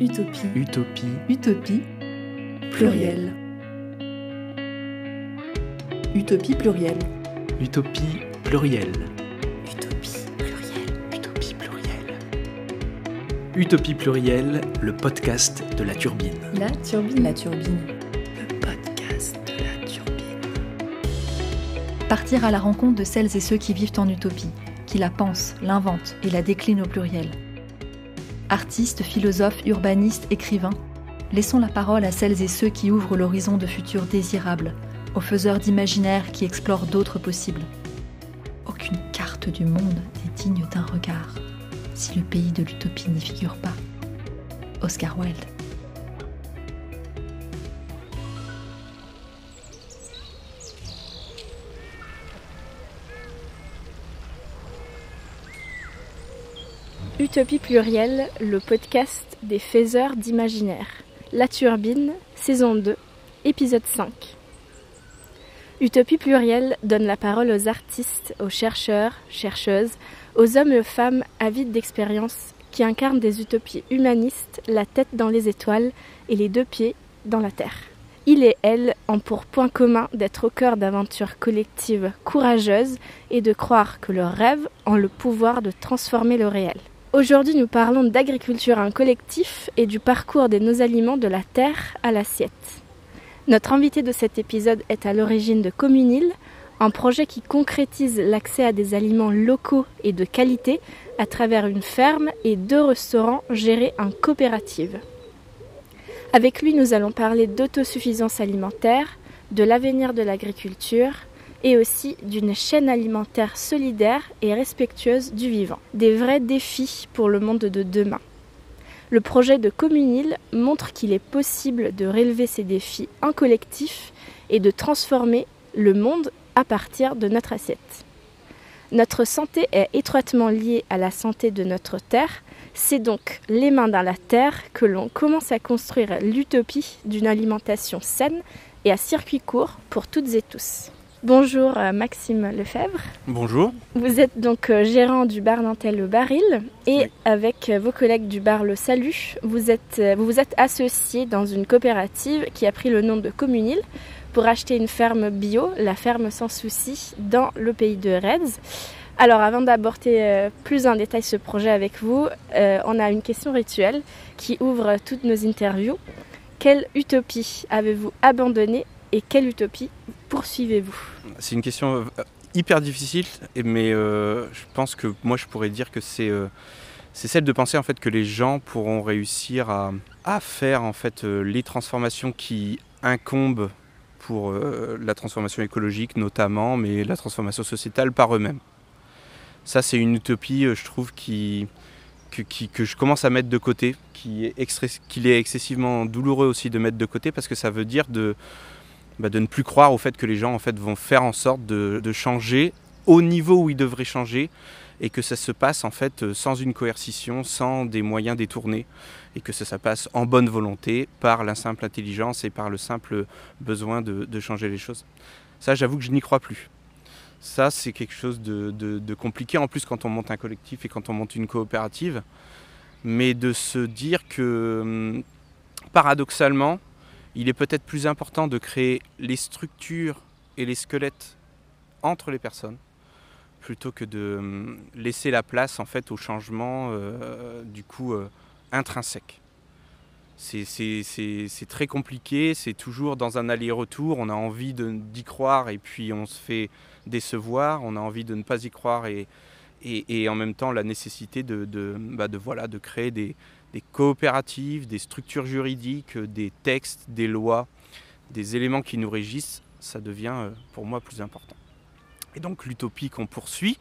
Utopie. Utopie. Utopie. Pluriel. Utopie pluriel. Utopie plurielle. Utopie pluriel. Utopie plurielle. Utopie plurielle, le podcast de la turbine. La turbine. La turbine. Le podcast de la turbine. Partir à la rencontre de celles et ceux qui vivent en utopie, qui la pensent, l'inventent et la déclinent au pluriel. Artistes, philosophes, urbanistes, écrivains, laissons la parole à celles et ceux qui ouvrent l'horizon de futurs désirables, aux faiseurs d'imaginaires qui explorent d'autres possibles. Aucune carte du monde n'est digne d'un regard si le pays de l'utopie n'y figure pas. Oscar Wilde. Utopie plurielle, le podcast des faiseurs d'imaginaire. La Turbine, saison 2, épisode 5. Utopie plurielle donne la parole aux artistes, aux chercheurs, chercheuses, aux hommes et aux femmes avides d'expérience qui incarnent des utopies humanistes, la tête dans les étoiles et les deux pieds dans la terre. Il et elle ont pour point commun d'être au cœur d'aventures collectives courageuses et de croire que leurs rêves ont le pouvoir de transformer le réel. Aujourd'hui, nous parlons d'agriculture en collectif et du parcours de nos aliments de la terre à l'assiette. Notre invité de cet épisode est à l'origine de Communil, un projet qui concrétise l'accès à des aliments locaux et de qualité à travers une ferme et deux restaurants gérés en coopérative. Avec lui, nous allons parler d'autosuffisance alimentaire, de l'avenir de l'agriculture, et aussi d'une chaîne alimentaire solidaire et respectueuse du vivant. Des vrais défis pour le monde de demain. Le projet de Communil montre qu'il est possible de relever ces défis en collectif et de transformer le monde à partir de notre assiette. Notre santé est étroitement liée à la santé de notre terre. C'est donc les mains dans la terre que l'on commence à construire l'utopie d'une alimentation saine et à circuit court pour toutes et tous. Bonjour euh, Maxime Lefebvre. Bonjour. Vous êtes donc euh, gérant du bar Nantel Le Baril et oui. avec euh, vos collègues du bar Le Salut, vous êtes, vous, vous êtes associé dans une coopérative qui a pris le nom de Communil pour acheter une ferme bio, la ferme sans souci, dans le pays de Reds. Alors avant d'aborder plus en détail ce projet avec vous, on a une question rituelle qui ouvre toutes nos interviews. Quelle utopie avez-vous abandonnée et quelle utopie poursuivez-vous? C'est une question hyper difficile, mais euh, je pense que moi je pourrais dire que c'est euh, c'est celle de penser en fait que les gens pourront réussir à, à faire en fait euh, les transformations qui incombent pour la transformation écologique notamment, mais la transformation sociétale par eux-mêmes. Ça c'est une utopie, je trouve, qui, que, je commence à mettre de côté, qui est, qu'il est excessivement douloureux aussi de mettre de côté parce que ça veut dire de, bah, de ne plus croire au fait que les gens en fait, vont faire en sorte de, changer au niveau où ils devraient changer et que ça se passe en fait sans une coercition, sans des moyens détournés et que ça, ça passe en bonne volonté par la simple intelligence et par le simple besoin de, changer les choses. Ça, j'avoue que je n'y crois plus. Ça, c'est quelque chose de, de, compliqué en plus quand on monte un collectif et quand on monte une coopérative. Mais de se dire que paradoxalement, il est peut-être plus important de créer les structures et les squelettes entre les personnes plutôt que de laisser la place en fait au changement euh, du coup euh, intrinsèque. C'est très compliqué, c'est toujours dans un aller-retour, on a envie d'y croire et puis on se fait décevoir, on a envie de ne pas y croire et, en même temps la nécessité de, bah voilà, de créer des, des coopératives, des structures juridiques, des textes, des lois, des éléments qui nous régissent, ça devient pour moi plus important. Et donc l'utopie qu'on poursuit,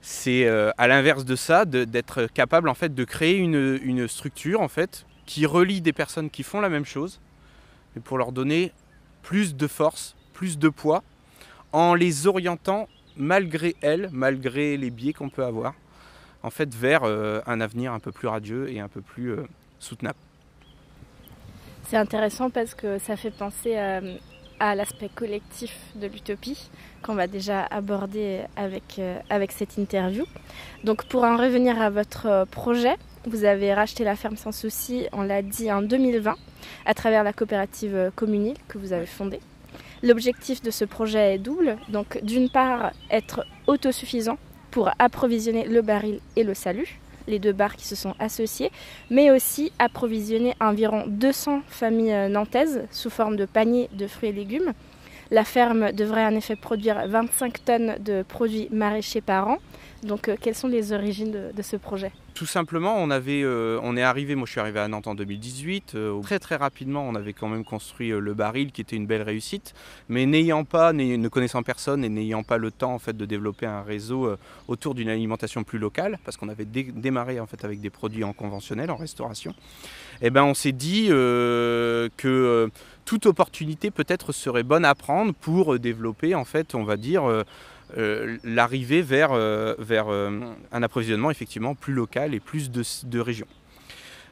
c'est euh, à l'inverse de ça, d'être capable en fait de créer une, une, structure en fait qui relie des personnes qui font la même chose, mais pour leur donner plus de force, plus de poids, en les orientant malgré elles, malgré les biais qu'on peut avoir, en fait vers euh, un avenir un peu plus radieux et un peu plus euh, soutenable. C'est intéressant parce que ça fait penser à à l'aspect collectif de l'utopie qu'on va déjà aborder avec, euh, avec cette interview. Donc pour en revenir à votre euh, projet, vous avez racheté la ferme sans souci, on l'a dit, en 2020 à travers la coopérative euh, Communil que vous avez fondée. L'objectif de ce projet est double. Donc d'une part, être autosuffisant pour approvisionner le baril et le salut, les deux bars qui se sont associés, mais aussi approvisionner environ 200 familles euh, nantaises sous forme de paniers de fruits et légumes. La ferme devrait en effet produire 25 tonnes de produits maraîchers par an. Donc, euh, quelles sont les origines de, ce projet? Tout simplement, on, avait, euh, on est arrivé, moi je suis arrivé à Nantes en 2018. très très rapidement, on avait quand même construit le baril qui était une belle réussite. Mais n'ayant pas, ne connaissant personne et n'ayant pas le temps en fait, de développer un réseau autour d'une alimentation plus locale, parce qu'on avait démarré en fait, avec des produits en conventionnel, en restauration, eh ben, on s'est dit que toute opportunité peut-être serait bonne à prendre pour euh, développer, en fait, on va dire, euh, euh, l'arrivée vers, vers un approvisionnement effectivement plus local et plus de, régions.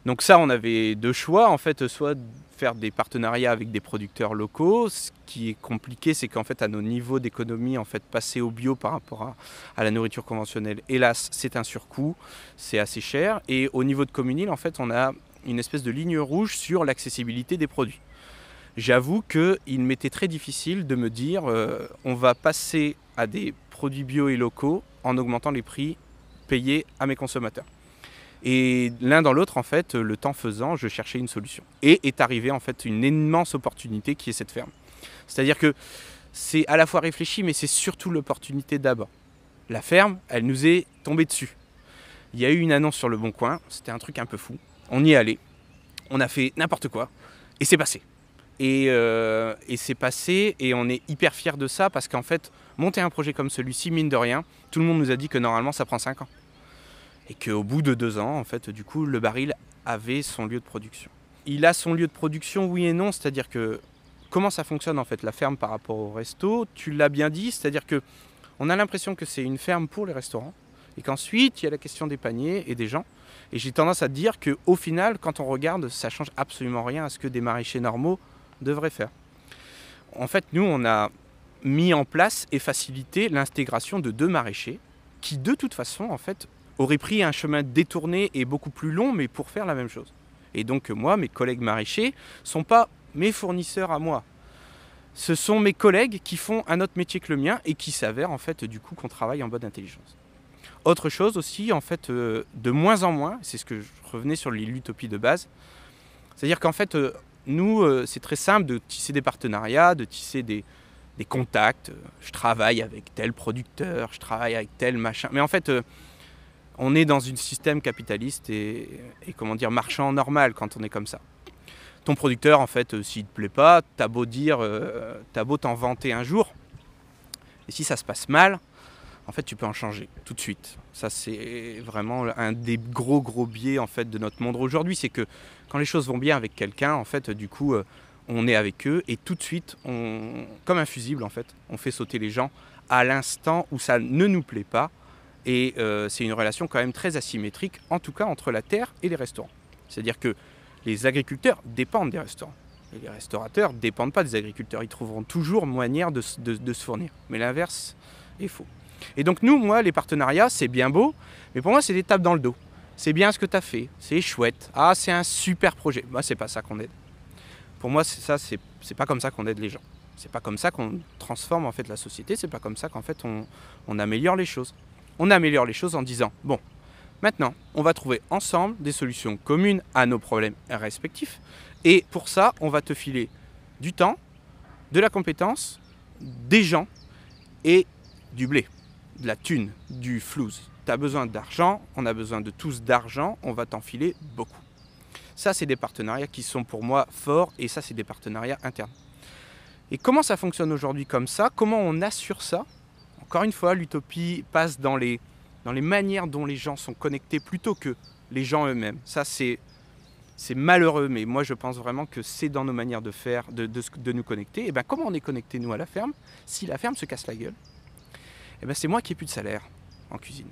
Donc ça, on avait deux choix, en fait, soit faire des partenariats avec des producteurs locaux. Ce qui est compliqué, c'est qu'en fait, à nos niveaux d'économie, en fait, passer au bio par rapport à, la nourriture conventionnelle, hélas, c'est un surcoût, c'est assez cher. Et au niveau de Communil, on a une espèce de ligne rouge sur l'accessibilité des produits j'avoue qu'il m'était très difficile de me dire euh, on va passer à des produits bio et locaux en augmentant les prix payés à mes consommateurs. Et l'un dans l'autre, en fait, le temps faisant, je cherchais une solution. Et est arrivée en fait une immense opportunité qui est cette ferme. C'est-à-dire que c'est à la fois réfléchi, mais c'est surtout l'opportunité d'abord. La ferme, elle nous est tombée dessus. Il y a eu une annonce sur le Bon Coin, c'était un truc un peu fou. On y est allé, on a fait n'importe quoi, et c'est passé. Euh, et, c'est passé et on est hyper fiers de ça parce qu'en fait, monter un projet comme celui-ci, mine de rien, tout le monde nous a dit que normalement ça prend 5 ans. Et qu'au bout de 2 ans, en fait, du coup, le baril avait son lieu de production. Il a son lieu de production, oui et non, c'est-à-dire que comment ça fonctionne en fait la ferme par rapport au resto, tu l'as bien dit, c'est-à-dire que on a l'impression que c'est une ferme pour les restaurants et qu'ensuite il y a la question des paniers et des gens. Et j'ai tendance à dire qu'au final, quand on regarde, ça change absolument rien à ce que des maraîchers normaux devrait faire. En fait, nous, on a mis en place et facilité l'intégration de deux maraîchers qui, de toute façon, en fait, auraient pris un chemin détourné et beaucoup plus long, mais pour faire la même chose. Et donc, moi, mes collègues maraîchers sont pas mes fournisseurs à moi. Ce sont mes collègues qui font un autre métier que le mien et qui s'avèrent, en fait, du coup, qu'on travaille en bonne intelligence. Autre chose aussi, en fait, euh, de moins en moins, c'est ce que je revenais sur l'utopie de base, c'est-à-dire qu'en fait, euh, nous, euh, c'est très simple de tisser des partenariats, de tisser des, contacts. Je travaille avec tel producteur, je travaille avec tel machin. Mais en fait, euh, on est dans un système capitaliste et, comment dire marchand normal quand on est comme ça. Ton producteur, en fait, euh, s'il te plaît pas, t'as beau dire, t'as beau t'en vanter un jour, et si ça se passe mal, en fait, tu peux en changer tout de suite. Ça, c'est vraiment un des gros, gros biais en fait de notre monde aujourd'hui, c'est que quand les choses vont bien avec quelqu'un, en fait, du coup, euh, on est avec eux et tout de suite, comme un fusible, en fait, on fait sauter les gens à l'instant où ça ne nous plaît pas. Et euh, c'est une relation quand même très asymétrique, en tout cas entre la terre et les restaurants. C'est-à-dire que les agriculteurs dépendent des restaurants. Et les restaurateurs ne dépendent pas des agriculteurs. Ils trouveront toujours moyen de se fournir. Mais l'inverse est faux. Et donc nous, moi, les partenariats, c'est bien beau, mais pour moi, c'est des tapes dans le dos. C'est bien ce que tu as fait, c'est chouette. Ah, c'est un super projet. Moi, c'est pas ça qu'on aide. Pour moi, c'est ça, c'est, pas comme ça qu'on aide les gens. C'est pas comme ça qu'on transforme en fait la société. C'est pas comme ça qu'en fait on, on améliore les choses. On améliore les choses en disant bon, maintenant, on va trouver ensemble des solutions communes à nos problèmes respectifs. Et pour ça, on va te filer du temps, de la compétence, des gens et du blé de la thune, du flouze. Tu as besoin d'argent, on a besoin de tous d'argent, on va t'enfiler beaucoup. Ça, c'est des partenariats qui sont pour moi forts et ça, c'est des partenariats internes. Et comment ça fonctionne aujourd'hui comme ça? Comment on assure ça? Encore une fois, l'utopie passe dans les, dans les manières dont les gens sont connectés plutôt que les gens eux-mêmes. Ça, c'est, c'est malheureux, mais moi, je pense vraiment que c'est dans nos manières de faire, de, de, nous connecter. Et bien, comment on est connecté, nous, à la ferme? Si la ferme se casse la gueule, eh ben c'est moi qui ai plus de salaire en cuisine.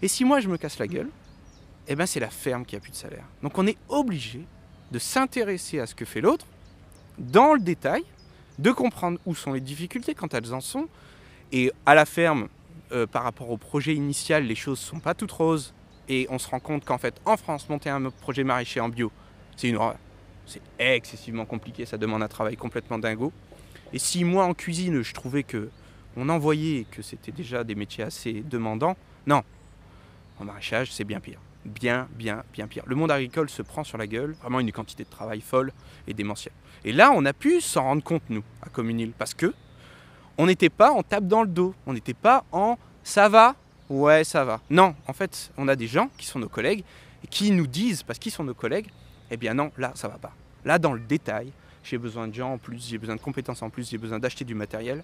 Et si moi je me casse la gueule, eh ben c'est la ferme qui a plus de salaire. Donc on est obligé de s'intéresser à ce que fait l'autre dans le détail de comprendre où sont les difficultés quand elles en sont. Et à la ferme, euh, par rapport au projet initial, les choses ne sont pas toutes roses. Et on se rend compte qu'en fait, en France, monter un projet maraîcher en bio, c'est une. C'est excessivement compliqué, ça demande un travail complètement dingo. Et si moi en cuisine, je trouvais que on envoyait que c'était déjà des métiers assez demandants, non. En maraîchage, c'est bien pire. Bien, bien, bien pire. Le monde agricole se prend sur la gueule, vraiment une quantité de travail folle et démentielle. Et là, on a pu s'en rendre compte, nous, à Communil, parce que on n'était pas en tape dans le dos, on n'était pas en ça va, ouais, ça va. Non, en fait, on a des gens qui sont nos collègues et qui nous disent, parce qu'ils sont nos collègues, eh bien non, là, ça va pas. Là, dans le détail, j'ai besoin de gens en plus, j'ai besoin de compétences en plus, j'ai besoin d'acheter du matériel.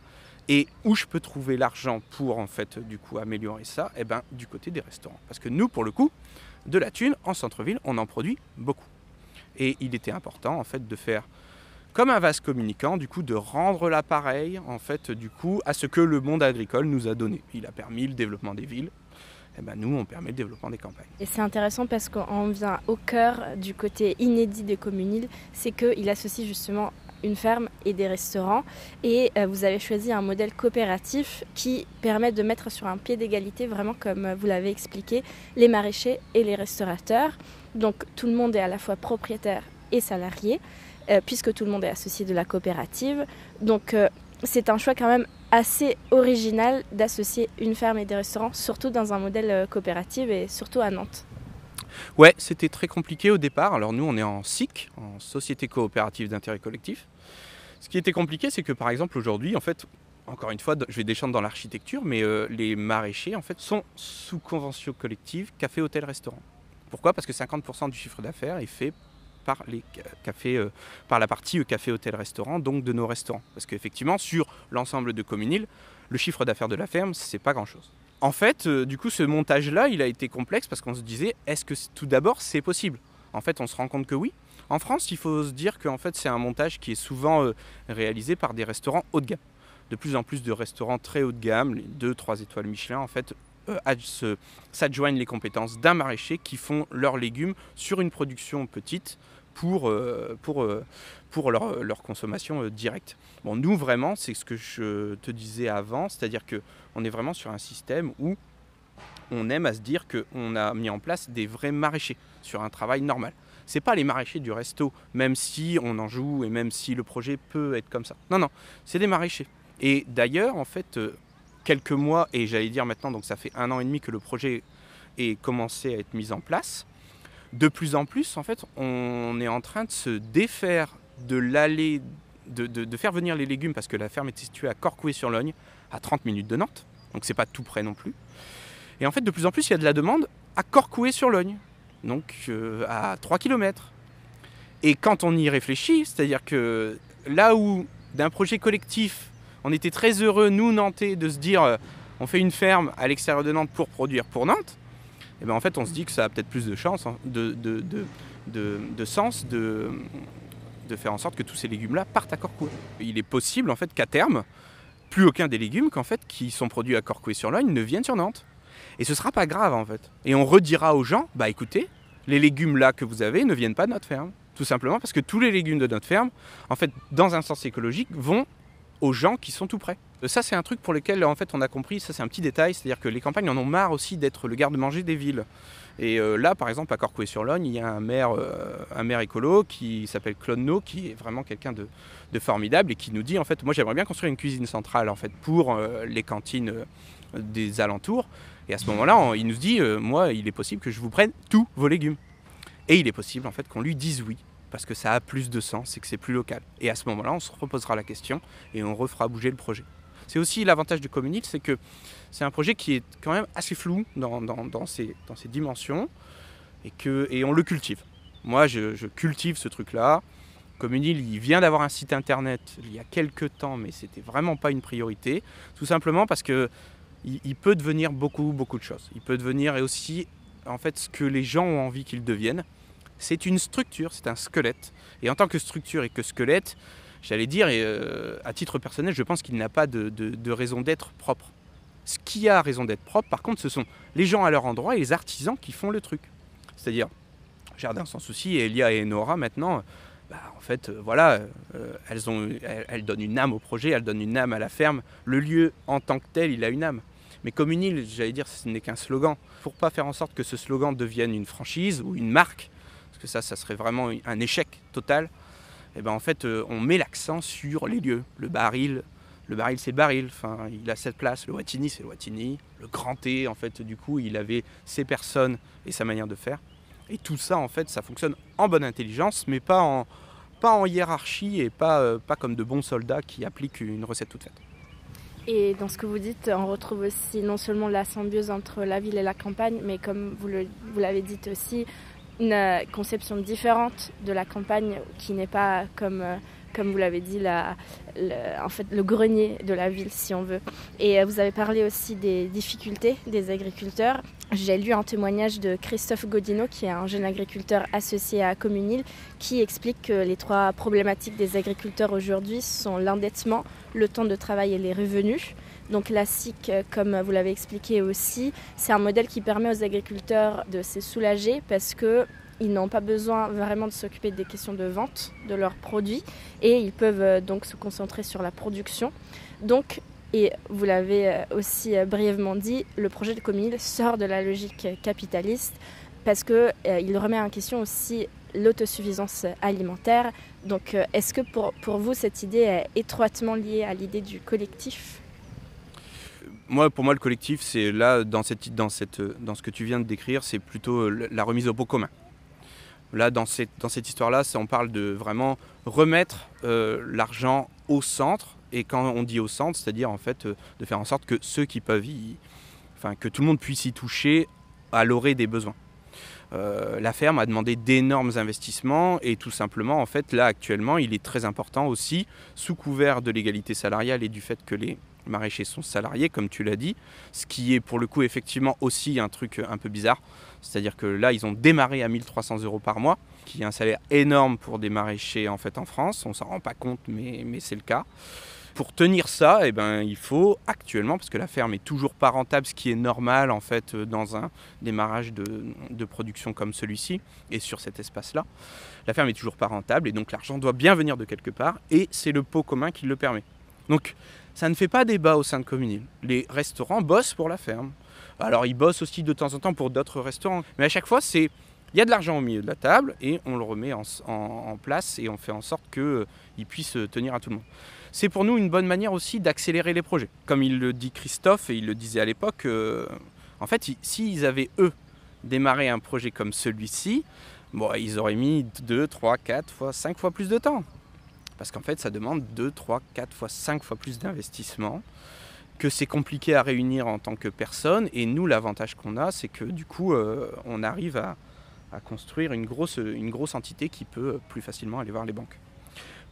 Et où je peux trouver l'argent pour en fait du coup améliorer ça? Eh bien du côté des restaurants. Parce que nous, pour le coup, de la thune en centre-ville, on en produit beaucoup. Et il était important en fait de faire comme un vase communicant, du coup de rendre l'appareil en fait du coup à ce que le monde agricole nous a donné. Il a permis le développement des villes, et ben nous, on permet le développement des campagnes. Et c'est intéressant parce qu'on vient au cœur du côté inédit de Communil, c'est qu'il associe justement une ferme et des restaurants. Et euh, vous avez choisi un modèle coopératif qui permet de mettre sur un pied d'égalité, vraiment comme euh, vous l'avez expliqué, les maraîchers et les restaurateurs. Donc tout le monde est à la fois propriétaire et salarié, euh, puisque tout le monde est associé de la coopérative. Donc c'est un choix quand même assez original d'associer une ferme et des restaurants, surtout dans un modèle coopératif et surtout à Nantes. Ouais, c'était très compliqué au départ. Alors nous, on est en SIC, en Société coopérative d'intérêt collectif. Ce qui était compliqué, c'est que par exemple aujourd'hui, en fait, encore une fois, je vais descendre dans l'architecture, mais euh, les maraîchers, en fait, sont sous convention collective café, hôtel, restaurant. Pourquoi? Parce que 50% du chiffre d'affaires est fait par, euh, par la partie euh, café, hôtel, restaurant, donc de nos restaurants. Parce qu'effectivement, sur l'ensemble de Communil, le chiffre d'affaires de la ferme, c'est pas grand-chose. En fait, euh, du coup, ce montage-là, il a été complexe parce qu'on se disait, est-ce que tout d'abord c'est possible? En fait, on se rend compte que oui. En France, il faut se dire qu'en fait, c'est un montage qui est souvent réalisé par des restaurants haut de gamme. De plus en plus de restaurants très haut de gamme, les 2-3 étoiles Michelin, en fait, s'adjoignent les compétences d'un maraîcher qui font leurs légumes sur une production petite pour, euh, pour, euh, pour leur, leur consommation euh, directe. Bon, nous, vraiment, c'est ce que je te disais avant, c'est-à-dire qu'on est vraiment sur un système où on aime à se dire qu'on a mis en place des vrais maraîchers sur un travail normal. C'est pas les maraîchers du resto, même si on en joue et même si le projet peut être comme ça. Non, non, c'est des maraîchers. Et d'ailleurs, en fait, quelques mois, et j'allais dire maintenant, donc ça fait un an et demi que le projet est commencé à être mis en place, de plus en plus, en fait, on est en train de se défaire de l'allée, de, faire venir les légumes, parce que la ferme est située à Corcoué-sur-Logne, à 30 minutes de Nantes, donc c'est pas tout près non plus. Et en fait, de plus en plus, il y a de la demande à Corcoué-sur-Logne, donc euh, à 3 km. Et quand on y réfléchit, c'est-à-dire que là où d'un projet collectif, on était très heureux, nous Nantais, de se dire euh, on fait une ferme à l'extérieur de Nantes pour produire pour Nantes, et ben en fait on se dit que ça a peut-être plus de chance, hein, de, sens de, faire en sorte que tous ces légumes-là partent à Corcoué. Il est possible en fait qu'à terme, plus aucun des légumes qu'en fait qui sont produits à Corcoué-sur-Logne ne viennent sur Nantes. Et ce sera pas grave en fait. Et on redira aux gens, bah écoutez, les légumes là que vous avez ne viennent pas de notre ferme. Tout simplement parce que tous les légumes de notre ferme, en fait, dans un sens écologique, vont aux gens qui sont tout près. Euh, ça, c'est un truc pour lequel, en fait, on a compris, ça c'est un petit détail, c'est-à-dire que les campagnes en ont marre aussi d'être le garde-manger des villes. Et euh, là, par exemple, à Corcoué-sur-Logne, il y a un maire, euh, un maire écolo qui s'appelle Claude No, qui est vraiment quelqu'un de, formidable et qui nous dit, en fait, moi j'aimerais bien construire une cuisine centrale, en fait, pour les cantines des alentours. Et à ce moment-là, il nous dit, moi, il est possible que je vous prenne tous vos légumes. Et il est possible, en fait, qu'on lui dise oui parce que ça a plus de sens et que c'est plus local. Et à ce moment-là, on se reposera la question et on refera bouger le projet. C'est aussi l'avantage de Communil, c'est que c'est un projet qui est quand même assez flou dans, ses, dimensions et, que, on le cultive. Moi, je, cultive ce truc-là. Communil, il vient d'avoir un site internet il y a quelques temps, mais c'était vraiment pas une priorité. Tout simplement parce que il, peut devenir beaucoup, beaucoup de choses. Il peut devenir et aussi en fait ce que les gens ont envie qu'il devienne c'est une structure, c'est un squelette. Et en tant que structure et que squelette, j'allais dire, et, euh, à titre personnel, je pense qu'il n'a pas de, raison d'être propre. Ce qui a raison d'être propre, par contre, ce sont les gens à leur endroit et les artisans qui font le truc. C'est-à-dire, Jardin sans souci, Elia et Nora maintenant, bah, en fait, voilà, elles, elles, donnent une âme au projet, elles donnent une âme à la ferme. Le lieu en tant que tel, il a une âme. Mais comme une île, j'allais dire, ce n'est qu'un slogan. Pour pas faire en sorte que ce slogan devienne une franchise ou une marque, parce que ça, ça serait vraiment un échec total, eh ben en fait, on met l'accent sur les lieux. Le baril, le baril c'est le baril, enfin, il a cette place, le Watini c'est le Watini, le Grand T en fait du coup il avait ses personnes et sa manière de faire. Et tout ça en fait ça fonctionne en bonne intelligence mais pas en, pas en hiérarchie et pas, euh, pas comme de bons soldats qui appliquent une recette toute faite. Et dans ce que vous dites, on retrouve aussi non seulement la symbiose entre la ville et la campagne, mais comme vous l'avez dit aussi, une euh, conception différente de la campagne qui n'est pas comme euh, comme vous l'avez dit, la, en fait, le grenier de la ville, si on veut. Et euh, vous avez parlé aussi des difficultés des agriculteurs. J'ai lu un témoignage de Christophe Godino, qui est un jeune agriculteur associé à Communil, qui explique que les trois problématiques des agriculteurs aujourd'hui sont l'endettement, le temps de travail et les revenus. Donc la SIC, euh, comme vous l'avez expliqué aussi, c'est un modèle qui permet aux agriculteurs de se soulager parce que ils n'ont pas besoin vraiment de s'occuper des questions de vente de leurs produits et ils peuvent euh, donc se concentrer sur la production. Donc, et vous l'avez euh, aussi euh, brièvement dit, le projet de Comil sort de la logique capitaliste parce qu'il remet en question aussi l'autosuffisance alimentaire. Donc, est-ce que pour, pour vous, cette idée est étroitement liée à l'idée du collectif? Moi, pour moi, le collectif, c'est là, dans, cette, dans, cette, dans ce que tu viens de décrire, c'est plutôt la remise au pot commun. Là, dans cette, histoire-là, on parle de vraiment remettre euh, l'argent au centre. Et quand on dit au centre, c'est-à-dire en fait euh, de faire en sorte que ceux qui peuvent y, enfin que tout le monde puisse y toucher à l'orée des besoins. Euh, la ferme a demandé d'énormes investissements et tout simplement, en fait, là actuellement, il est très important aussi, sous couvert de l'égalité salariale et du fait que les maraîchers sont salariés, comme tu l'as dit, ce qui est pour le coup effectivement aussi un truc un peu bizarre. C'est-à-dire que là, ils ont démarré à 1300 euros par mois, qui est un salaire énorme pour des maraîchers en fait en France. On s'en rend pas compte, mais, c'est le cas. Pour tenir ça, eh ben, il faut actuellement, parce que la ferme est toujours pas rentable, ce qui est normal en fait dans un démarrage de, production comme celui-ci et sur cet espace-là, la ferme est toujours pas rentable et donc l'argent doit bien venir de quelque part et c'est le pot commun qui le permet. Donc ça ne fait pas débat au sein de Communil. Les restaurants bossent pour la ferme. Alors ils bossent aussi de temps en temps pour d'autres restaurants. Mais à chaque fois, c'est il y a de l'argent au milieu de la table et on le remet en, place et on fait en sorte qu'il euh, puisse tenir à tout le monde. C'est pour nous une bonne manière aussi d'accélérer les projets. Comme il le dit Christophe et il le disait à l'époque, euh, en fait, s'ils avaient eux démarré un projet comme celui-ci, bon, ils auraient mis 2, 3, 4 fois, 5 fois plus de temps. Parce qu'en fait, ça demande 2, 3, 4 fois, 5 fois plus d'investissement, que c'est compliqué à réunir en tant que personne. Et nous, l'avantage qu'on a, c'est que du coup, euh, on arrive à, construire une grosse, une grosse entité qui peut plus facilement aller voir les banques.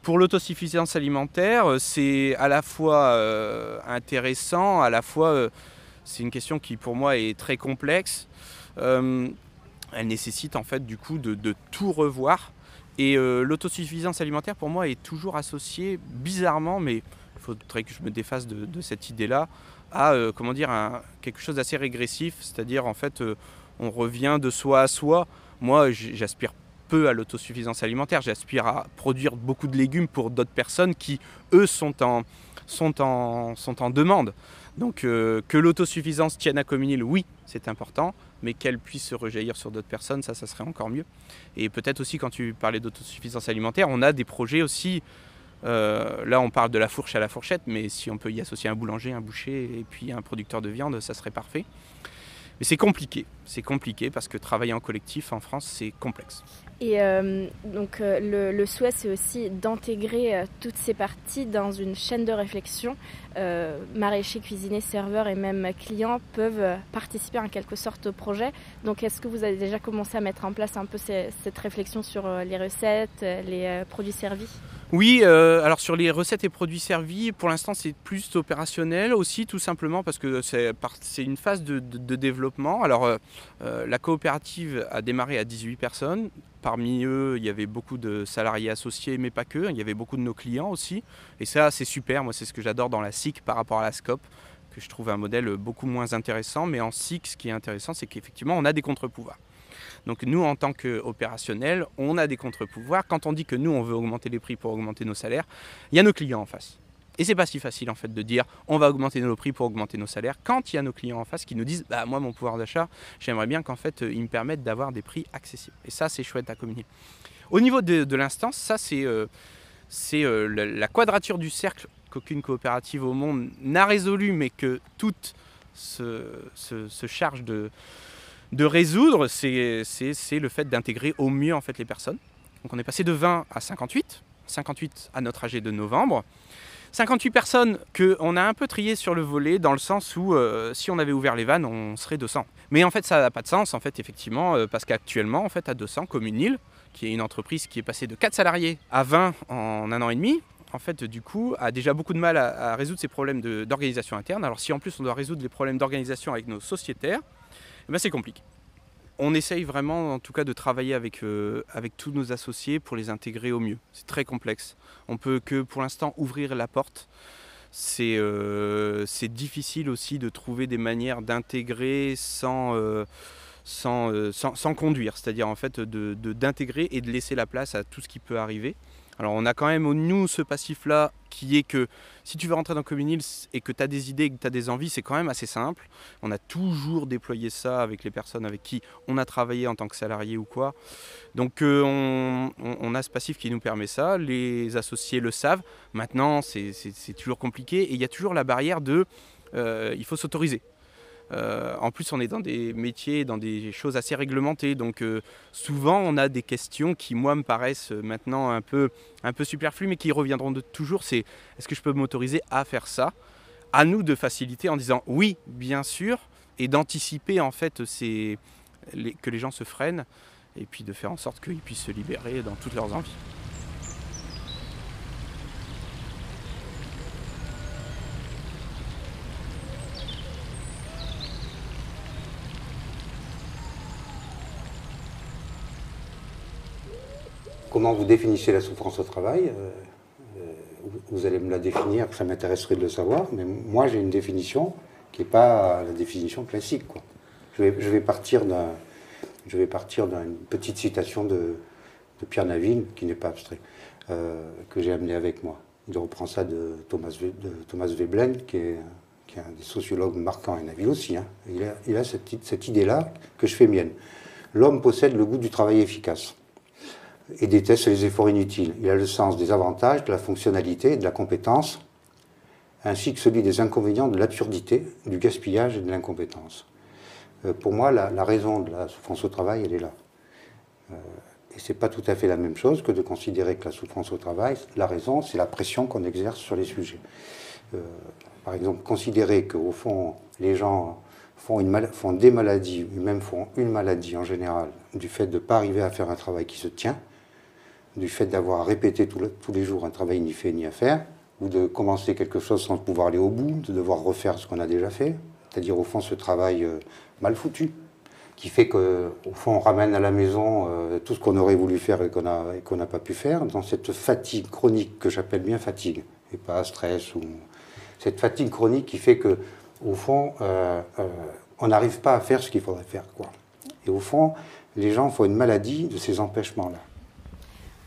Pour l'autosuffisance alimentaire, euh, c'est à la fois euh, intéressant, à la fois c'est une question qui pour moi est très complexe. elle nécessite en fait du coup de, de tout revoir et l'autosuffisance alimentaire, pour moi, est toujours associée, bizarrement, mais faudrait que je me défasse de, cette idée-là, à euh, comment dire, quelque chose d'assez régressif, c'est-à-dire en fait, euh, on revient de soi à soi. Moi, j'aspire peu à l'autosuffisance alimentaire, j'aspire à produire beaucoup de légumes pour d'autres personnes qui, eux, sont en, sont en, sont en demande. Donc que l'autosuffisance tienne à Communil, oui, c'est important, mais qu'elle puisse se rejaillir sur d'autres personnes, ça, ça serait encore mieux. Et peut-être aussi, quand tu parlais d'autosuffisance alimentaire, on a des projets aussi. Euh, là, on parle de la fourche à la fourchette, mais si on peut y associer un boulanger, un boucher et puis un producteur de viande, ça serait parfait. Mais c'est compliqué. C'est compliqué parce que travailler en collectif en France, c'est complexe. Et euh, donc euh, le, souhait, c'est aussi d'intégrer toutes ces parties dans une chaîne de réflexion. maraîchers, cuisiniers, serveurs et même clients peuvent participer en quelque sorte au projet. Donc est-ce que vous avez déjà commencé à mettre en place un peu cette réflexion sur les recettes, les produits servis? Oui, euh, alors sur les recettes et produits servis, pour l'instant c'est plus opérationnel aussi, tout simplement parce que c'est une phase de, développement. Alors euh, euh, la coopérative a démarré à 18 personnes. Parmi eux, il y avait beaucoup de salariés associés, mais pas que. Il y avait beaucoup de nos clients aussi. Et ça, c'est super. Moi, c'est ce que j'adore dans la SIC par rapport à la SCOP, que je trouve un modèle beaucoup moins intéressant. Mais en SIC, ce qui est intéressant, c'est qu'effectivement, on a des contre-pouvoirs. Donc nous, en tant qu'opérationnels, on a des contre-pouvoirs. Quand on dit que nous, on veut augmenter les prix pour augmenter nos salaires, il y a nos clients en face. Et c'est pas si facile en fait de dire on va augmenter nos prix pour augmenter nos salaires quand il y a nos clients en face qui nous disent bah moi mon pouvoir d'achat j'aimerais bien qu'en fait ils me permettent d'avoir des prix accessibles et ça c'est chouette à communiquer. Au niveau de, l'instance ça c'est euh, euh, la, quadrature du cercle qu'aucune coopérative au monde n'a résolu mais que toute se, charge de, de résoudre c'est le fait d'intégrer au mieux en fait les personnes. Donc on est passé de 20 à 58, 58 à notre AG de novembre. 58 personnes qu'on a un peu triées sur le volet, dans le sens où euh, si on avait ouvert les vannes, on serait 200. Mais en fait, ça n'a pas de sens, en fait, effectivement, euh, parce qu'actuellement, en fait, à 200, comme une île, qui est une entreprise qui est passée de 4 salariés à 20 en un an et demi, en fait, du coup, a déjà beaucoup de mal à, résoudre ses problèmes d'organisation interne. Alors, si en plus on doit résoudre les problèmes d'organisation avec nos sociétaires, ben, c'est compliqué. On essaye vraiment, en tout cas, de travailler avec, euh, avec tous nos associés pour les intégrer au mieux. C'est très complexe. On peut que, pour l'instant, ouvrir la porte. C'est euh, difficile aussi de trouver des manières d'intégrer sans, euh, conduire. C'est-à-dire, en fait, d'intégrer de, et de laisser la place à tout ce qui peut arriver. Alors on a quand même nous ce passif-là qui est que si tu veux rentrer dans Communils et que tu as des idées et que tu as des envies, c'est quand même assez simple. On a toujours déployé ça avec les personnes avec qui on a travaillé en tant que salarié ou quoi. Donc euh, on, a ce passif qui nous permet ça. Les associés le savent. Maintenant, c'est toujours compliqué et il y a toujours la barrière de euh, il faut s'autoriser. Euh, en plus, on est dans des métiers, dans des choses assez réglementées. Donc, euh, souvent, on a des questions qui, moi, me paraissent maintenant un peu, un peu superflues, mais qui reviendront de toujours. C'est est-ce que je peux m'autoriser à faire ça? À nous de faciliter en disant oui, bien sûr, et d'anticiper en fait que les gens se freinent, et puis de faire en sorte qu'ils puissent se libérer dans toutes leurs envies. Comment vous définissez la souffrance au travail. Euh, euh, vous allez me la définir, ça m'intéresserait de le savoir, mais moi j'ai une définition qui n'est pas la définition classique. Je, vais, partir d'une petite citation de, Pierre Naville, qui n'est pas abstrait, euh, que j'ai amené avec moi. Il reprend ça de Thomas, de Veblen, qui est, un des sociologues marquants, et Naville aussi. Hein. Il a, cette idée-là que je fais mienne. L'homme possède le goût du travail efficace et déteste les efforts inutiles. Il a le sens des avantages, de la fonctionnalité de la compétence, ainsi que celui des inconvénients de l'absurdité, du gaspillage et de l'incompétence. Euh, pour moi, la, raison de la souffrance au travail, elle est là. Euh, et ce n'est pas tout à fait la même chose que de considérer que la souffrance au travail, la raison, c'est la pression qu'on exerce sur les sujets. Euh, par exemple, considérer qu'au fond, les gens font, font des maladies, ou même font une maladie en général, du fait de ne pas arriver à faire un travail qui se tient, du fait d'avoir répété tous les jours un travail ni fait ni à faire, ou de commencer quelque chose sans pouvoir aller au bout, de devoir refaire ce qu'on a déjà fait, c'est-à-dire au fond ce travail euh, mal foutu, qui fait qu'au fond on ramène à la maison euh, tout ce qu'on aurait voulu faire et qu'on n'a pas pu faire, dans cette fatigue chronique que j'appelle bien fatigue, et pas stress, ou cette fatigue chronique qui fait que au fond euh, on n'arrive pas à faire ce qu'il faudrait faire. Quoi. Et au fond, les gens font une maladie de ces empêchements-là.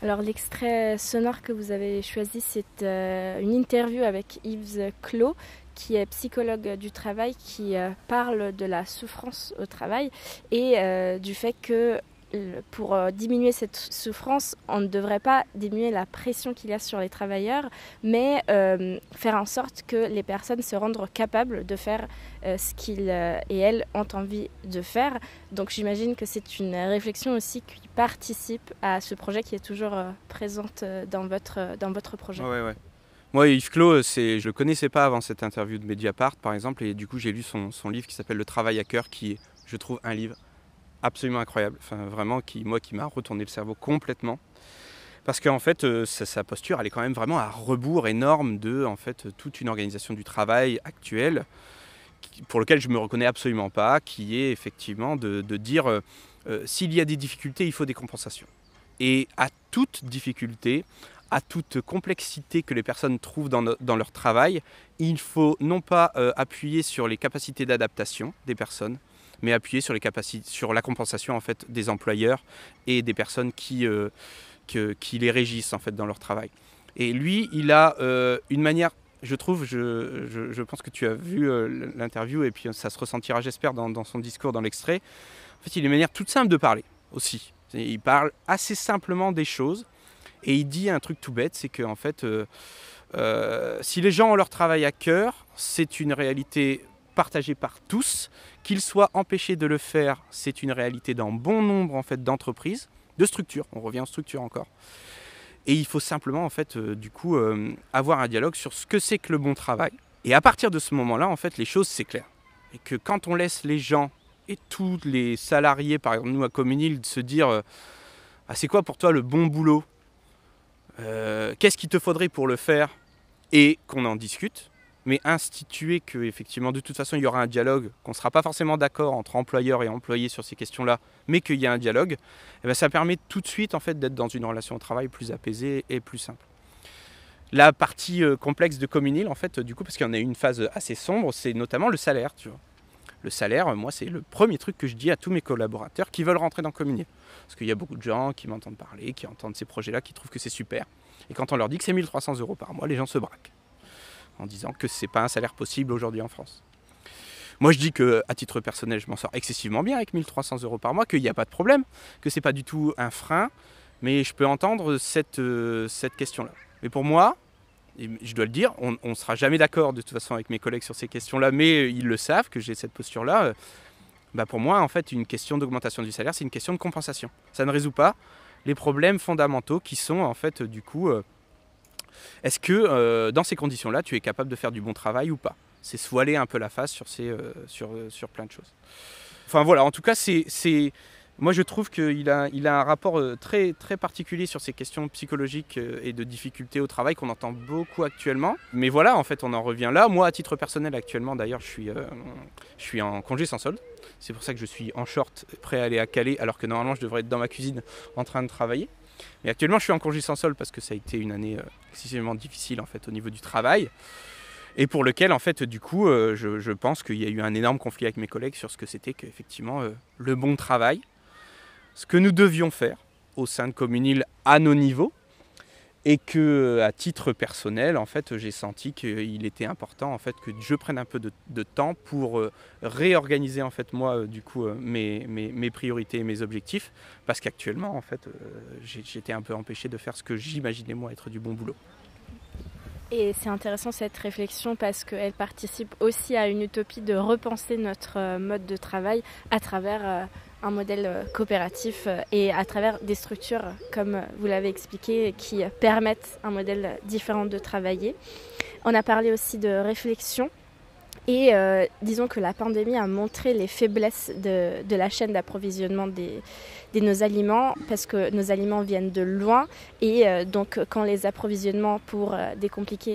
Alors l'extrait sonore que vous avez choisi, c'est euh, une interview avec Yves Clos, qui est psychologue du travail, qui euh, parle de la souffrance au travail et euh, du fait que pour diminuer cette souffrance, on ne devrait pas diminuer la pression qu'il y a sur les travailleurs, mais faire en sorte que les personnes se rendent capables de faire ce qu'ils et elles ont envie de faire. Donc j'imagine que c'est une réflexion aussi qui participe à ce projet qui est toujours euh, présente euh, dans votre, euh, dans votre projet. Ouais, ouais. Moi, Yves Clos, je le connaissais pas avant cette interview de Mediapart, par exemple, et du coup, j'ai lu son, son, livre qui s'appelle Le travail à cœur, qui est, je trouve, un livre absolument incroyable. Vraiment, qui, moi, qui m'a retourné le cerveau complètement. Parce qu'en fait, sa, posture, elle est quand même vraiment à rebours énorme de en fait, toute une organisation du travail actuelle, pour lequel je ne me reconnais absolument pas, qui est effectivement de, dire euh, s'il y a des difficultés, il faut des compensations. Et à toute difficulté, à toute complexité que les personnes trouvent dans, leur travail, il faut non pas euh, appuyer sur les capacités d'adaptation des personnes, mais appuyer sur les sur la compensation en fait des employeurs et des personnes qui, qui les régissent en fait dans leur travail. Et lui, il a une manière je trouve, je, je, pense que tu as vu l'interview et puis ça se ressentira, j'espère, dans, son discours, dans l'extrait. En fait, il a une manière toute simple de parler aussi. Il parle assez simplement des choses et il dit un truc tout bête, c'est que en fait, euh, euh, si les gens ont leur travail à cœur, c'est une réalité partagée par tous. Qu'ils soient empêchés de le faire, c'est une réalité dans bon nombre en fait d'entreprises, de structures. On revient aux structures encore. Et il faut simplement en fait, euh, du coup, avoir un dialogue sur ce que c'est que le bon travail. Et à partir de ce moment-là, en fait, les choses clair. Et que quand on laisse les gens et tous les salariés, par exemple nous à Communil, se dire euh, ah, c'est quoi pour toi le bon boulot? Euh, Qu'est-ce qu'il te faudrait pour le faire? Et qu'on en discute, mais instituer que effectivement de toute façon il y aura un dialogue, qu'on ne sera pas forcément d'accord entre employeurs et employés sur ces questions-là, mais qu'il y a un dialogue, eh bien, ça permet tout de suite en fait d'être dans une relation au travail plus apaisée et plus simple. La partie euh, complexe de Communil, en fait, du coup, parce qu'il y en a une phase assez sombre, c'est notamment le salaire, tu vois le salaire, moi, c'est le premier truc que je dis à tous mes collaborateurs qui veulent rentrer dans Communier. Parce qu'il y a beaucoup de gens qui m'entendent parler, qui entendent ces projets-là, qui trouvent que c'est super. Et quand on leur dit que c'est 1300 euros par mois, les gens se braquent. En disant que ce n'est pas un salaire possible aujourd'hui en France. Moi, je dis que à titre personnel, je m'en sors excessivement bien avec 1300 euros par mois, qu'il n'y a pas de problème, que c'est pas du tout un frein, mais je peux entendre cette, euh, cette question-là. Mais pour moi, je dois le dire, on ne sera jamais d'accord de toute façon avec mes collègues sur ces questions-là, mais ils le savent que j'ai cette posture-là. Euh, bah pour moi, en fait, une question d'augmentation du salaire, c'est une question de compensation. Ça ne résout pas les problèmes fondamentaux qui sont, en fait, du coup, euh, est-ce que euh, dans ces conditions-là, tu es capable de faire du bon travail ou pas? C'est se un peu la face sur, ces, sur, sur plein de choses. Enfin voilà, en tout cas, c'est moi, je trouve qu'il a, il a un rapport euh, très, très particulier sur ces questions psychologiques euh, et de difficultés au travail qu'on entend beaucoup actuellement. Mais voilà, en fait, on en revient là. Moi, à titre personnel, actuellement, d'ailleurs, je suis, euh, je suis en congé sans solde. C'est pour ça que je suis en short, prêt à aller à Calais, alors que normalement, je devrais être dans ma cuisine en train de travailler. Mais actuellement, je suis en congé sans solde parce que ça a été une année excessivement difficile, en fait, au niveau du travail. Et pour lequel en fait du coup je, je, pense qu'il y a eu un énorme conflit avec mes collègues sur ce que c'était qu'effectivement le bon travail. Ce que nous devions faire au sein de Communil à nos niveaux et que à titre personnel en fait j'ai senti qu'il était important en fait que je prenne un peu de, temps pour euh, réorganiser en fait moi euh, du coup euh, mes, mes, priorités et mes objectifs parce qu'actuellement en fait j'étais un peu empêché de faire ce que j'imaginais moi être du bon boulot. Et c'est intéressant cette réflexion parce qu'elle participe aussi à une utopie de repenser notre mode de travail à travers un modèle euh, coopératif euh, et à travers des structures, comme vous l'avez expliqué, qui permettent un modèle différent de travailler. On a parlé aussi de réflexion et euh, disons que la pandémie a montré les faiblesses de, la chaîne d'approvisionnement des, de nos aliments parce que nos aliments viennent de loin et euh, donc quand les approvisionnements pour euh, des,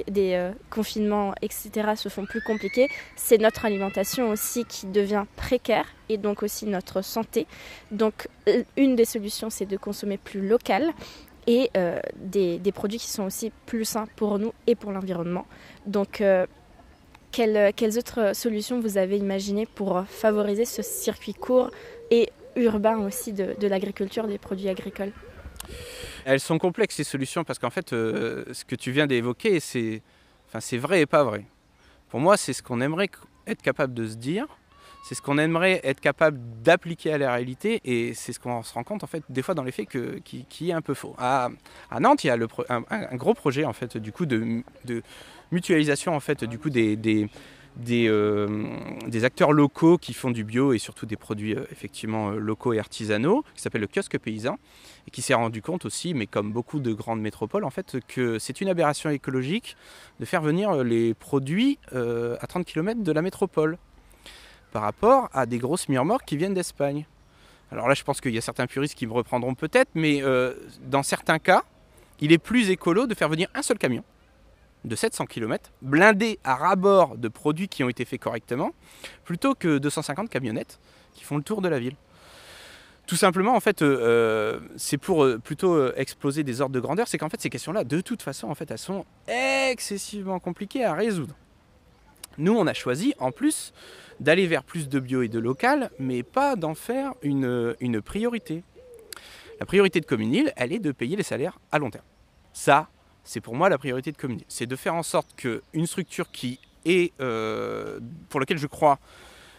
des confinements, etc. se font plus compliqués, c'est notre alimentation aussi qui devient précaire et donc aussi notre santé. Donc une des solutions, c'est de consommer plus local et des, des, produits qui sont aussi plus sains pour nous et pour l'environnement. Donc quelles, quelles, autres solutions vous avez imaginées pour favoriser ce circuit court et urbain aussi de, l'agriculture, des produits agricoles? Elles sont complexes ces solutions parce qu'en fait, euh, ce que tu viens d'évoquer, c'est vrai et pas vrai. Pour moi, c'est ce qu'on aimerait être capable de se dire, c'est ce qu'on aimerait être capable d'appliquer à la réalité et c'est ce qu'on se rend compte en fait des fois dans les faits que, qui, est un peu faux. À, Nantes, il y a un, gros projet en fait du coup de mutualisation en fait du coup euh, des, acteurs locaux qui font du bio et surtout des produits euh, effectivement euh, locaux et artisanaux, qui s'appelle le kiosque paysan, et qui s'est rendu compte aussi, mais comme beaucoup de grandes métropoles, en fait, que c'est une aberration écologique de faire venir les produits à 30 km de la métropole par rapport à des grosses murmures qui viennent d'Espagne. Alors là, je pense qu'il y a certains puristes qui me reprendront peut-être, mais dans certains cas, il est plus écolo de faire venir un seul camion de 700 km, blindés à rabord de produits qui ont été faits correctement, plutôt que 250 camionnettes qui font le tour de la ville. Tout simplement, en fait, euh, euh, c'est pour euh, plutôt exploser des ordres de grandeur, c'est qu'en fait, ces questions-là, de toute façon, en fait, elles sont excessivement compliquées à résoudre. Nous, on a choisi, en plus, d'aller vers plus de bio et de local, mais pas d'en faire une, une priorité. La priorité de Communil, elle est de payer les salaires à long terme. Ça, c'est pour moi la priorité de Communil. C'est de faire en sorte qu'une structure qui est, euh, pour laquelle je crois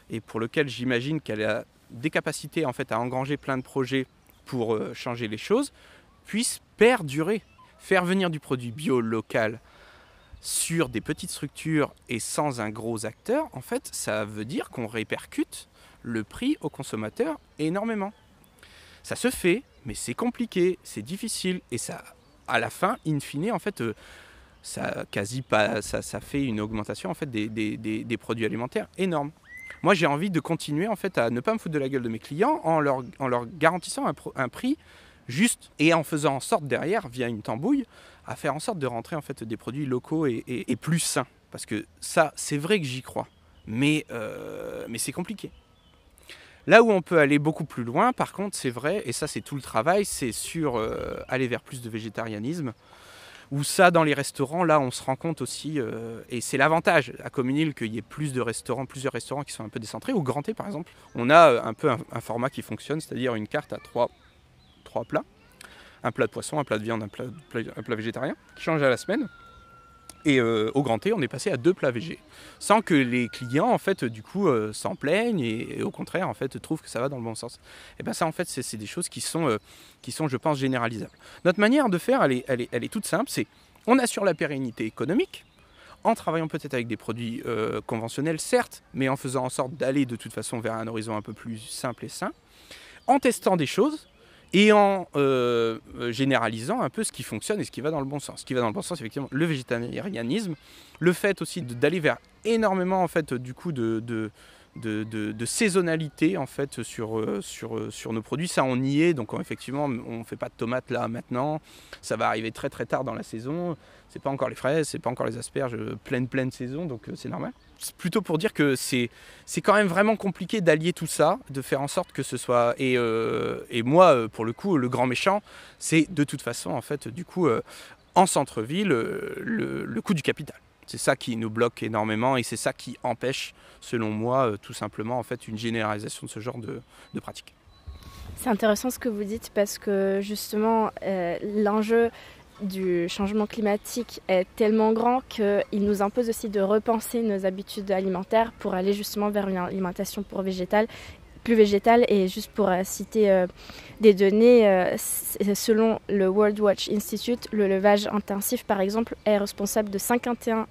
et pour laquelle j'imagine qu'elle a des capacités en fait à engranger plein de projets pour euh, changer les choses, puisse perdurer. Faire venir du produit bio local sur des petites structures et sans un gros acteur, en fait, ça veut dire qu'on répercute le prix au consommateur énormément. Ça se fait, mais c'est compliqué, c'est difficile, et ça, à la fin, in fine, en fait, euh, ça, quasi pas, ça, fait une augmentation en fait, des, produits alimentaires énorme. Moi, j'ai envie de continuer en fait, à ne pas me foutre de la gueule de mes clients en leur, garantissant un, prix juste et en faisant en sorte derrière, via une tambouille, à faire en sorte de rentrer en fait des produits locaux et, plus sains. Parce que ça, c'est vrai que j'y crois, mais, euh, mais c'est compliqué. Là où on peut aller beaucoup plus loin, par contre, c'est vrai, et ça c'est tout le travail, c'est sur euh, aller vers plus de végétarianisme. Ou ça, dans les restaurants, là, on se rend compte aussi, euh, et c'est l'avantage à Communil qu'il y ait plus de restaurants, plusieurs restaurants qui sont un peu décentrés. Au Grand T, par exemple, on a euh, un peu un, format qui fonctionne, c'est-à-dire une carte à trois, plats un plat de poisson, un plat de viande, un plat végétarien, qui change à la semaine. Et euh, au Grand T, on est passé à deux plats végés, sans que les clients, en fait, du coup, euh, s'en plaignent et, au contraire, en fait, trouvent que ça va dans le bon sens. Et bien ça, en fait, c'est des choses qui sont, euh, qui sont, je pense, généralisables. Notre manière de faire, elle est, toute simple, c'est on assure la pérennité économique, en travaillant peut-être avec des produits conventionnels, certes, mais en faisant en sorte d'aller de toute façon vers un horizon un peu plus simple et sain, en testant des choses, et en euh, généralisant un peu ce qui fonctionne et ce qui va dans le bon sens. Ce qui va dans le bon sens, effectivement, le végétarianisme, le fait aussi d'aller vers énormément, en fait, du coup, de, de, de, saisonnalité, en fait, sur, euh, sur, sur nos produits. Ça, on y est, donc on, effectivement, on ne fait pas de tomates là, maintenant. Ça va arriver très, très tard dans la saison. C'est pas encore les fraises, c'est pas encore les asperges, pleine, pleine saison, donc c'est normal c'est plutôt pour dire que c'est quand même vraiment compliqué d'allier tout ça, de faire en sorte que ce soit et, euh, et moi pour le coup le grand méchant, c'est de toute façon en fait du coup euh, en centre-ville le, le, coût du capital. C'est ça qui nous bloque énormément et c'est ça qui empêche, selon moi, euh, tout simplement en fait une généralisation de ce genre de, de pratique. C'est intéressant ce que vous dites parce que justement euh, l'enjeu du changement climatique est tellement grand qu'il nous impose aussi de repenser nos habitudes alimentaires pour aller justement vers une alimentation pour végétale plus végétale et juste pour euh, citer euh, des données euh, selon le World Watch Institute le levage intensif par exemple est responsable de 51%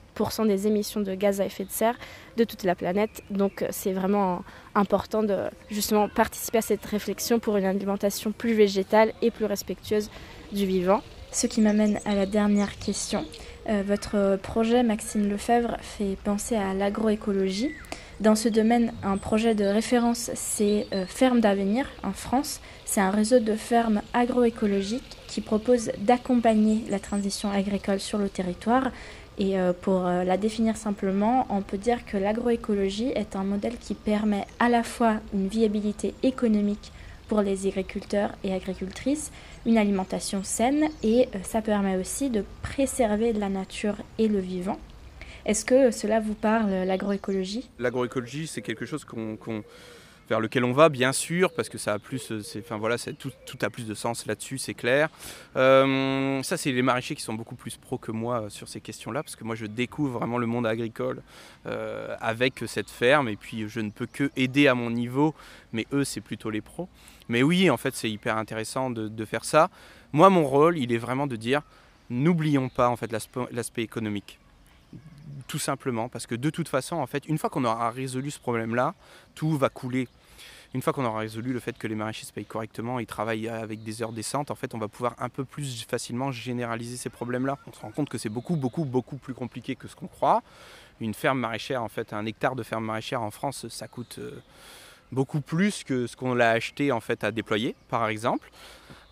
des émissions de gaz à effet de serre de toute la planète donc c'est vraiment important de justement participer à cette réflexion pour une alimentation plus végétale et plus respectueuse du vivant ce qui m'amène à la dernière question. Votre projet, Maxime Lefebvre, fait penser à l'agroécologie. Dans ce domaine, un projet de référence, c'est euh, Ferme d'avenir en France. C'est un réseau de fermes agroécologiques qui propose d'accompagner la transition agricole sur le territoire. Et euh, pour euh, la définir simplement, on peut dire que l'agroécologie est un modèle qui permet à la fois une viabilité économique pour les agriculteurs et agricultrices, une alimentation saine et ça permet aussi de préserver la nature et le vivant. Est-ce que cela vous parle, l'agroécologie? L'agroécologie, c'est quelque chose vers lequel on va, bien sûr, parce que ça a plus, enfin voilà, tout, tout, a plus de sens là-dessus, c'est clair. Euh, ça, c'est les maraîchers qui sont beaucoup plus pros que moi sur ces questions-là, parce que moi, je découvre vraiment le monde agricole euh, avec cette ferme, et puis je ne peux que aider à mon niveau, mais eux, c'est plutôt les pros. Mais oui, en fait, c'est hyper intéressant de, de, faire ça. Moi, mon rôle, il est vraiment de dire, n'oublions pas en fait l'aspect économique tout simplement parce que de toute façon, en fait, une fois qu'on aura résolu ce problème-là, tout va couler. Une fois qu'on aura résolu le fait que les maraîchers se payent correctement et travaillent avec des heures décentes, en fait, on va pouvoir un peu plus facilement généraliser ces problèmes-là. On se rend compte que c'est beaucoup, beaucoup, beaucoup plus compliqué que ce qu'on croit. Une ferme maraîchère, en fait, un hectare de ferme maraîchère en France, ça coûte beaucoup plus que ce qu'on l'a acheté en fait à déployer, par exemple.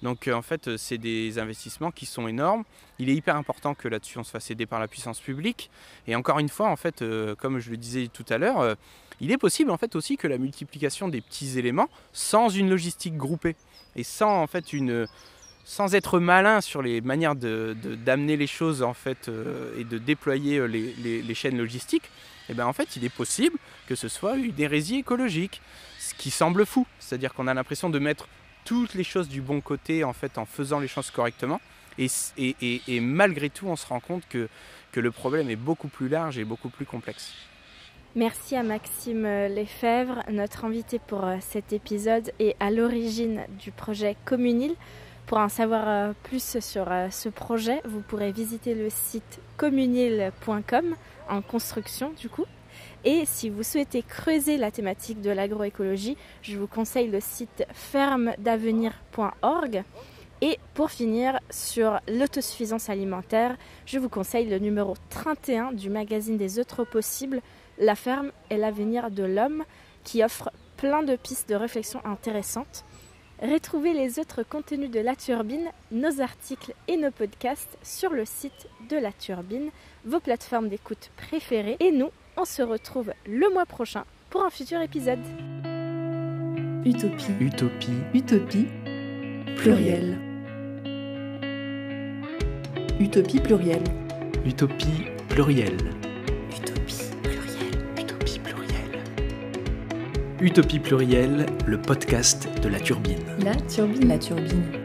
Donc en fait, c'est des investissements qui sont énormes. Il est hyper important que là-dessus on se fasse aider par la puissance publique. Et encore une fois, en fait, euh, comme je le disais tout à l'heure, euh, il est possible en fait aussi que la multiplication des petits éléments, sans une logistique groupée et sans en fait une sans être malin sur les manières d'amener de, les choses en fait euh, et de déployer les, les chaînes logistiques, Et bien en fait, il est possible que ce soit une hérésie écologique, ce qui semble fou. C'est-à-dire qu'on a l'impression de mettre toutes les choses du bon côté en faisant les choses correctement. Et, et, malgré tout, on se rend compte que, que le problème est beaucoup plus large et beaucoup plus complexe. Merci à Maxime Lefebvre, notre invité pour euh, cet épisode et à l'origine du projet Communil. Pour en savoir euh, plus sur euh, ce projet, vous pourrez visiter le site communil.com en construction du coup. Et si vous souhaitez creuser la thématique de l'agroécologie, je vous conseille le site fermedavenir.org. Et pour finir sur l'autosuffisance alimentaire, je vous conseille le numéro 31 du magazine des autres possibles, La ferme et l'avenir de l'homme, qui offre plein de pistes de réflexion intéressantes. Retrouvez les autres contenus de La Turbine, nos articles et nos podcasts sur le site de La Turbine, vos plateformes d'écoute préférées. Et nous, on se retrouve le mois prochain pour un futur épisode. Utopie. Utopie. Utopie. Pluriel. Utopie pluriel. Utopie pluriel. Utopie plurielle, le podcast de la turbine. La turbine. La turbine.